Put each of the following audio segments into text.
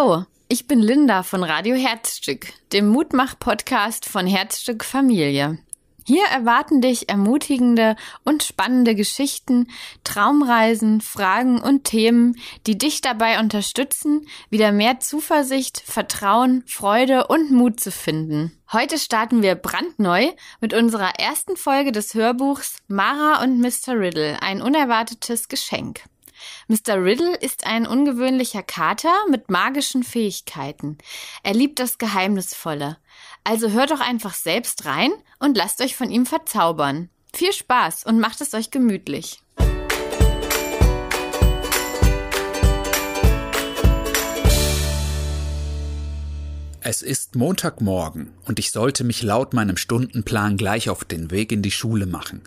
Hallo, ich bin Linda von Radio Herzstück, dem Mutmach-Podcast von Herzstück Familie. Hier erwarten dich ermutigende und spannende Geschichten, Traumreisen, Fragen und Themen, die dich dabei unterstützen, wieder mehr Zuversicht, Vertrauen, Freude und Mut zu finden. Heute starten wir brandneu mit unserer ersten Folge des Hörbuchs Mara und Mr. Riddle, ein unerwartetes Geschenk. Mr. Riddle ist ein ungewöhnlicher Kater mit magischen Fähigkeiten. Er liebt das Geheimnisvolle. Also hört doch einfach selbst rein und lasst euch von ihm verzaubern. Viel Spaß und macht es euch gemütlich. Es ist Montagmorgen und ich sollte mich laut meinem Stundenplan gleich auf den Weg in die Schule machen.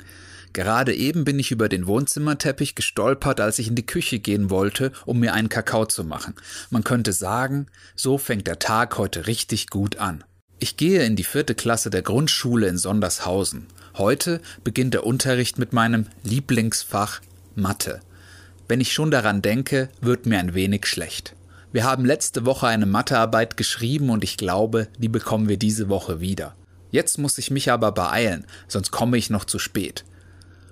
Gerade eben bin ich über den Wohnzimmerteppich gestolpert, als ich in die Küche gehen wollte, um mir einen Kakao zu machen. Man könnte sagen, so fängt der Tag heute richtig gut an. Ich gehe in die vierte Klasse der Grundschule in Sondershausen. Heute beginnt der Unterricht mit meinem Lieblingsfach Mathe. Wenn ich schon daran denke, wird mir ein wenig schlecht. Wir haben letzte Woche eine Mathearbeit geschrieben und ich glaube, die bekommen wir diese Woche wieder. Jetzt muss ich mich aber beeilen, sonst komme ich noch zu spät.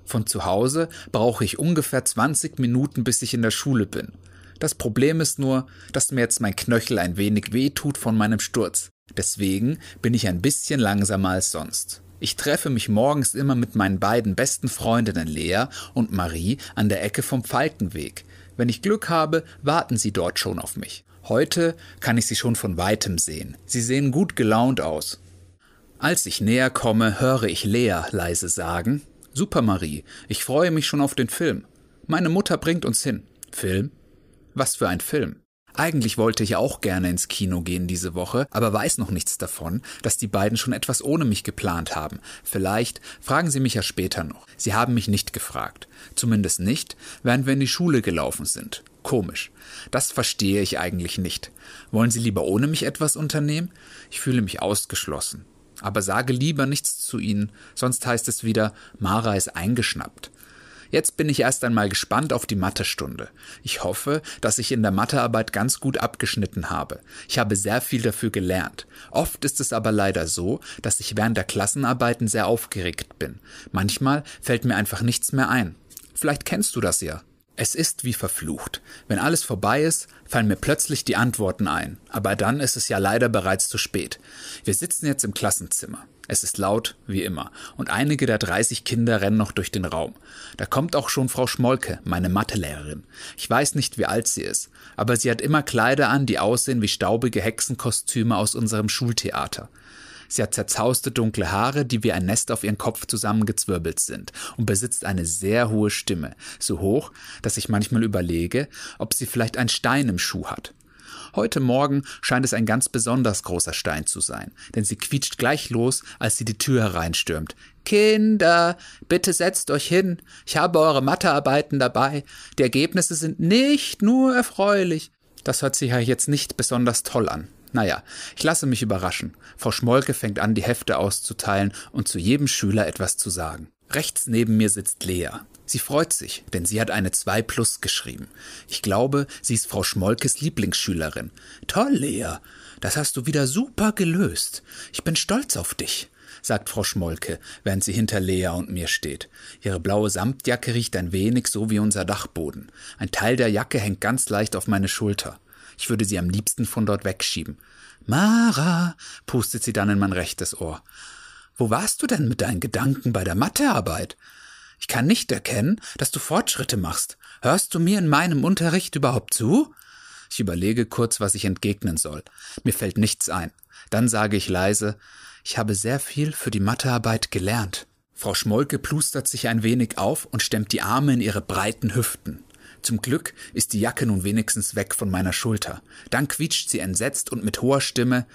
Von zu Hause brauche ich ungefähr 20 Minuten, bis ich in der Schule bin. Das Problem ist nur, dass mir jetzt mein Knöchel ein wenig weh tut von meinem Sturz. Deswegen bin ich ein bisschen langsamer als sonst. Ich treffe mich morgens immer mit meinen beiden besten Freundinnen Lea und Marie an der Ecke vom Falkenweg. Wenn ich Glück habe, warten sie dort schon auf mich. Heute kann ich sie schon von weitem sehen. Sie sehen gut gelaunt aus. Als ich näher komme, höre ich Lea leise sagen Super Marie, ich freue mich schon auf den Film. Meine Mutter bringt uns hin. Film? Was für ein Film? Eigentlich wollte ich auch gerne ins Kino gehen diese Woche, aber weiß noch nichts davon, dass die beiden schon etwas ohne mich geplant haben. Vielleicht fragen sie mich ja später noch. Sie haben mich nicht gefragt. Zumindest nicht, während wir in die Schule gelaufen sind. Komisch. Das verstehe ich eigentlich nicht. Wollen Sie lieber ohne mich etwas unternehmen? Ich fühle mich ausgeschlossen. Aber sage lieber nichts zu ihnen, sonst heißt es wieder, Mara ist eingeschnappt. Jetzt bin ich erst einmal gespannt auf die Mathestunde. Ich hoffe, dass ich in der Mathearbeit ganz gut abgeschnitten habe. Ich habe sehr viel dafür gelernt. Oft ist es aber leider so, dass ich während der Klassenarbeiten sehr aufgeregt bin. Manchmal fällt mir einfach nichts mehr ein. Vielleicht kennst du das ja. Es ist wie verflucht. Wenn alles vorbei ist, fallen mir plötzlich die Antworten ein. Aber dann ist es ja leider bereits zu spät. Wir sitzen jetzt im Klassenzimmer. Es ist laut, wie immer, und einige der 30 Kinder rennen noch durch den Raum. Da kommt auch schon Frau Schmolke, meine Mathelehrerin. Ich weiß nicht, wie alt sie ist, aber sie hat immer Kleider an, die aussehen wie staubige Hexenkostüme aus unserem Schultheater. Sie hat zerzauste dunkle Haare, die wie ein Nest auf ihren Kopf zusammengezwirbelt sind und besitzt eine sehr hohe Stimme, so hoch, dass ich manchmal überlege, ob sie vielleicht einen Stein im Schuh hat. Heute Morgen scheint es ein ganz besonders großer Stein zu sein, denn sie quietscht gleich los, als sie die Tür hereinstürmt. Kinder, bitte setzt euch hin. Ich habe eure Mathearbeiten dabei. Die Ergebnisse sind nicht nur erfreulich. Das hört sich ja jetzt nicht besonders toll an. Naja, ich lasse mich überraschen. Frau Schmolke fängt an, die Hefte auszuteilen und zu jedem Schüler etwas zu sagen. Rechts neben mir sitzt Lea. Sie freut sich, denn sie hat eine 2 plus geschrieben. Ich glaube, sie ist Frau Schmolkes Lieblingsschülerin. Toll, Lea. Das hast du wieder super gelöst. Ich bin stolz auf dich, sagt Frau Schmolke, während sie hinter Lea und mir steht. Ihre blaue Samtjacke riecht ein wenig so wie unser Dachboden. Ein Teil der Jacke hängt ganz leicht auf meine Schulter. Ich würde sie am liebsten von dort wegschieben. Mara, pustet sie dann in mein rechtes Ohr. Wo warst du denn mit deinen Gedanken bei der Mathearbeit? Ich kann nicht erkennen, dass du Fortschritte machst. Hörst du mir in meinem Unterricht überhaupt zu? Ich überlege kurz, was ich entgegnen soll. Mir fällt nichts ein. Dann sage ich leise, ich habe sehr viel für die Mathearbeit gelernt. Frau Schmolke plustert sich ein wenig auf und stemmt die Arme in ihre breiten Hüften. Zum Glück ist die Jacke nun wenigstens weg von meiner Schulter. Dann quietscht sie entsetzt und mit hoher Stimme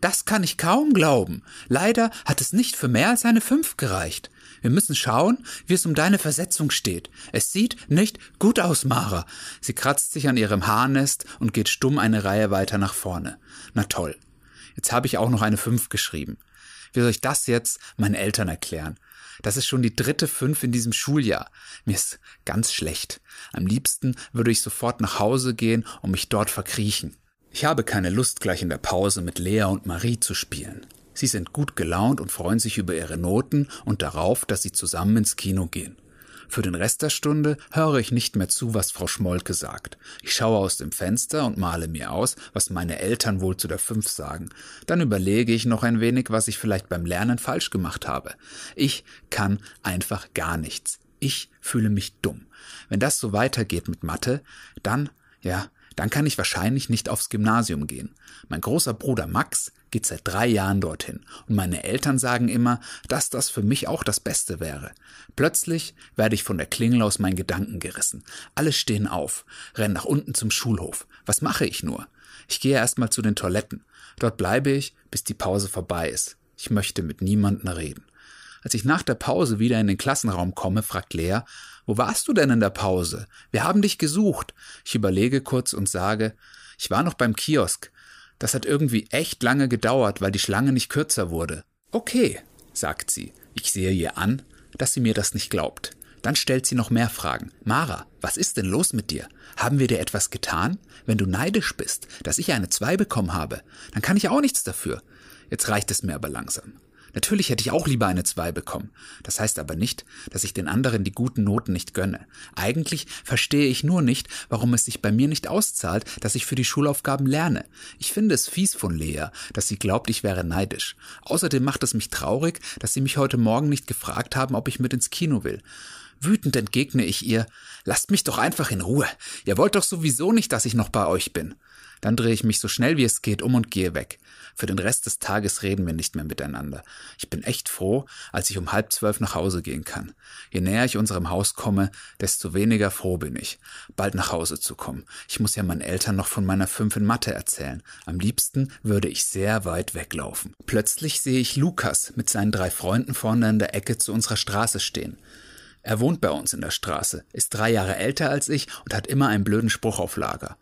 Das kann ich kaum glauben. Leider hat es nicht für mehr als eine fünf gereicht. Wir müssen schauen, wie es um deine Versetzung steht. Es sieht nicht gut aus, Mara. Sie kratzt sich an ihrem Haarnest und geht stumm eine Reihe weiter nach vorne. Na toll. Jetzt habe ich auch noch eine fünf geschrieben. Wie soll ich das jetzt meinen Eltern erklären? Das ist schon die dritte Fünf in diesem Schuljahr. Mir ist ganz schlecht. Am liebsten würde ich sofort nach Hause gehen und mich dort verkriechen. Ich habe keine Lust, gleich in der Pause mit Lea und Marie zu spielen. Sie sind gut gelaunt und freuen sich über ihre Noten und darauf, dass sie zusammen ins Kino gehen. Für den Rest der Stunde höre ich nicht mehr zu, was Frau Schmolke sagt. Ich schaue aus dem Fenster und male mir aus, was meine Eltern wohl zu der Fünf sagen. Dann überlege ich noch ein wenig, was ich vielleicht beim Lernen falsch gemacht habe. Ich kann einfach gar nichts. Ich fühle mich dumm. Wenn das so weitergeht mit Mathe, dann, ja, dann kann ich wahrscheinlich nicht aufs Gymnasium gehen. Mein großer Bruder Max geht seit drei Jahren dorthin und meine Eltern sagen immer, dass das für mich auch das Beste wäre. Plötzlich werde ich von der Klingel aus meinen Gedanken gerissen. Alle stehen auf, rennen nach unten zum Schulhof. Was mache ich nur? Ich gehe erstmal zu den Toiletten. Dort bleibe ich, bis die Pause vorbei ist. Ich möchte mit niemandem reden. Als ich nach der Pause wieder in den Klassenraum komme, fragt Lea, wo warst du denn in der Pause? Wir haben dich gesucht. Ich überlege kurz und sage, ich war noch beim Kiosk. Das hat irgendwie echt lange gedauert, weil die Schlange nicht kürzer wurde. Okay, sagt sie. Ich sehe ihr an, dass sie mir das nicht glaubt. Dann stellt sie noch mehr Fragen. Mara, was ist denn los mit dir? Haben wir dir etwas getan? Wenn du neidisch bist, dass ich eine Zwei bekommen habe, dann kann ich auch nichts dafür. Jetzt reicht es mir aber langsam. Natürlich hätte ich auch lieber eine 2 bekommen. Das heißt aber nicht, dass ich den anderen die guten Noten nicht gönne. Eigentlich verstehe ich nur nicht, warum es sich bei mir nicht auszahlt, dass ich für die Schulaufgaben lerne. Ich finde es fies von Lea, dass sie glaubt, ich wäre neidisch. Außerdem macht es mich traurig, dass sie mich heute Morgen nicht gefragt haben, ob ich mit ins Kino will. Wütend entgegne ich ihr, lasst mich doch einfach in Ruhe. Ihr wollt doch sowieso nicht, dass ich noch bei euch bin. Dann drehe ich mich so schnell wie es geht um und gehe weg. Für den Rest des Tages reden wir nicht mehr miteinander. Ich bin echt froh, als ich um halb zwölf nach Hause gehen kann. Je näher ich unserem Haus komme, desto weniger froh bin ich, bald nach Hause zu kommen. Ich muss ja meinen Eltern noch von meiner Fünf in Mathe erzählen. Am liebsten würde ich sehr weit weglaufen. Plötzlich sehe ich Lukas mit seinen drei Freunden vorne in der Ecke zu unserer Straße stehen. Er wohnt bei uns in der Straße, ist drei Jahre älter als ich und hat immer einen blöden Spruch auf Lager.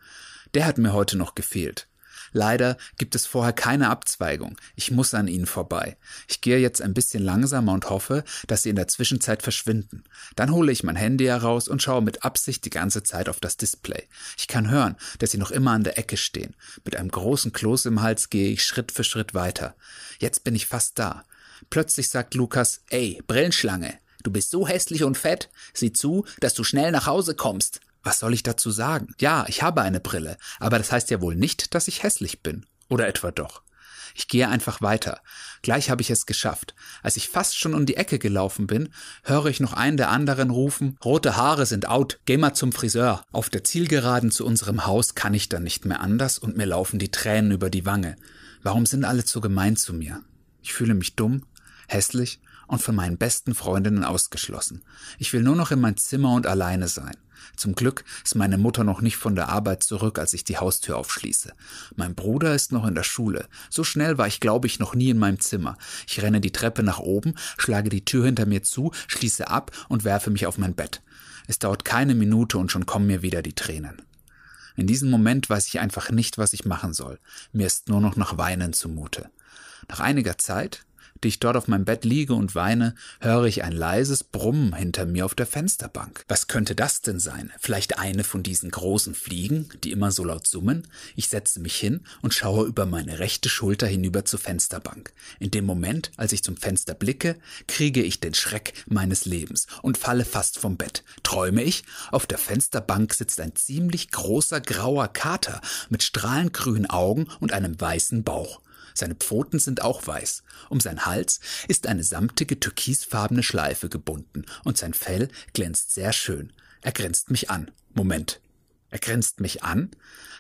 Der hat mir heute noch gefehlt. Leider gibt es vorher keine Abzweigung. Ich muss an ihnen vorbei. Ich gehe jetzt ein bisschen langsamer und hoffe, dass sie in der Zwischenzeit verschwinden. Dann hole ich mein Handy heraus und schaue mit Absicht die ganze Zeit auf das Display. Ich kann hören, dass sie noch immer an der Ecke stehen. Mit einem großen Kloß im Hals gehe ich Schritt für Schritt weiter. Jetzt bin ich fast da. Plötzlich sagt Lukas, ey, Brillenschlange, du bist so hässlich und fett, sieh zu, dass du schnell nach Hause kommst. Was soll ich dazu sagen? Ja, ich habe eine Brille, aber das heißt ja wohl nicht, dass ich hässlich bin. Oder etwa doch. Ich gehe einfach weiter. Gleich habe ich es geschafft. Als ich fast schon um die Ecke gelaufen bin, höre ich noch einen der anderen rufen, rote Haare sind out, geh mal zum Friseur. Auf der Zielgeraden zu unserem Haus kann ich dann nicht mehr anders und mir laufen die Tränen über die Wange. Warum sind alle so gemein zu mir? Ich fühle mich dumm, hässlich und von meinen besten Freundinnen ausgeschlossen. Ich will nur noch in mein Zimmer und alleine sein. Zum Glück ist meine Mutter noch nicht von der Arbeit zurück, als ich die Haustür aufschließe. Mein Bruder ist noch in der Schule. So schnell war ich, glaube ich, noch nie in meinem Zimmer. Ich renne die Treppe nach oben, schlage die Tür hinter mir zu, schließe ab und werfe mich auf mein Bett. Es dauert keine Minute und schon kommen mir wieder die Tränen. In diesem Moment weiß ich einfach nicht, was ich machen soll. Mir ist nur noch nach Weinen zumute. Nach einiger Zeit, die ich dort auf meinem Bett liege und weine, höre ich ein leises Brummen hinter mir auf der Fensterbank. Was könnte das denn sein? Vielleicht eine von diesen großen Fliegen, die immer so laut summen? Ich setze mich hin und schaue über meine rechte Schulter hinüber zur Fensterbank. In dem Moment, als ich zum Fenster blicke, kriege ich den Schreck meines Lebens und falle fast vom Bett. Träume ich? Auf der Fensterbank sitzt ein ziemlich großer grauer Kater mit strahlend grünen Augen und einem weißen Bauch. Seine Pfoten sind auch weiß. Um seinen Hals ist eine samtige türkisfarbene Schleife gebunden und sein Fell glänzt sehr schön. Er grinst mich an. Moment. Er grinst mich an?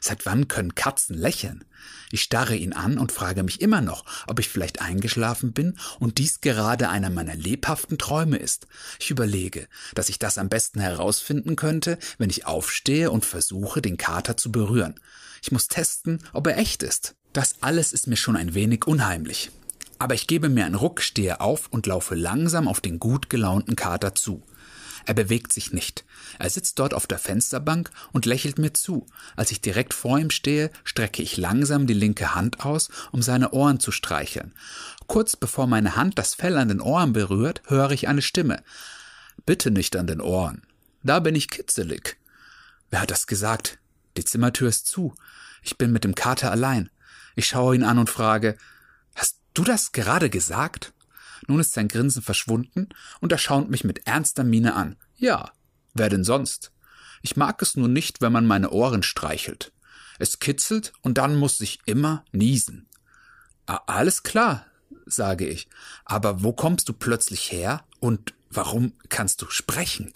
Seit wann können Katzen lächeln? Ich starre ihn an und frage mich immer noch, ob ich vielleicht eingeschlafen bin und dies gerade einer meiner lebhaften Träume ist. Ich überlege, dass ich das am besten herausfinden könnte, wenn ich aufstehe und versuche, den Kater zu berühren. Ich muss testen, ob er echt ist. Das alles ist mir schon ein wenig unheimlich. Aber ich gebe mir einen Ruck, stehe auf und laufe langsam auf den gut gelaunten Kater zu. Er bewegt sich nicht. Er sitzt dort auf der Fensterbank und lächelt mir zu. Als ich direkt vor ihm stehe, strecke ich langsam die linke Hand aus, um seine Ohren zu streicheln. Kurz bevor meine Hand das Fell an den Ohren berührt, höre ich eine Stimme. Bitte nicht an den Ohren. Da bin ich kitzelig. Wer hat das gesagt? Die Zimmertür ist zu. Ich bin mit dem Kater allein. Ich schaue ihn an und frage, Hast du das gerade gesagt? Nun ist sein Grinsen verschwunden und er schaut mich mit ernster Miene an. Ja, wer denn sonst? Ich mag es nur nicht, wenn man meine Ohren streichelt. Es kitzelt und dann muss ich immer niesen. Alles klar, sage ich. Aber wo kommst du plötzlich her und warum kannst du sprechen?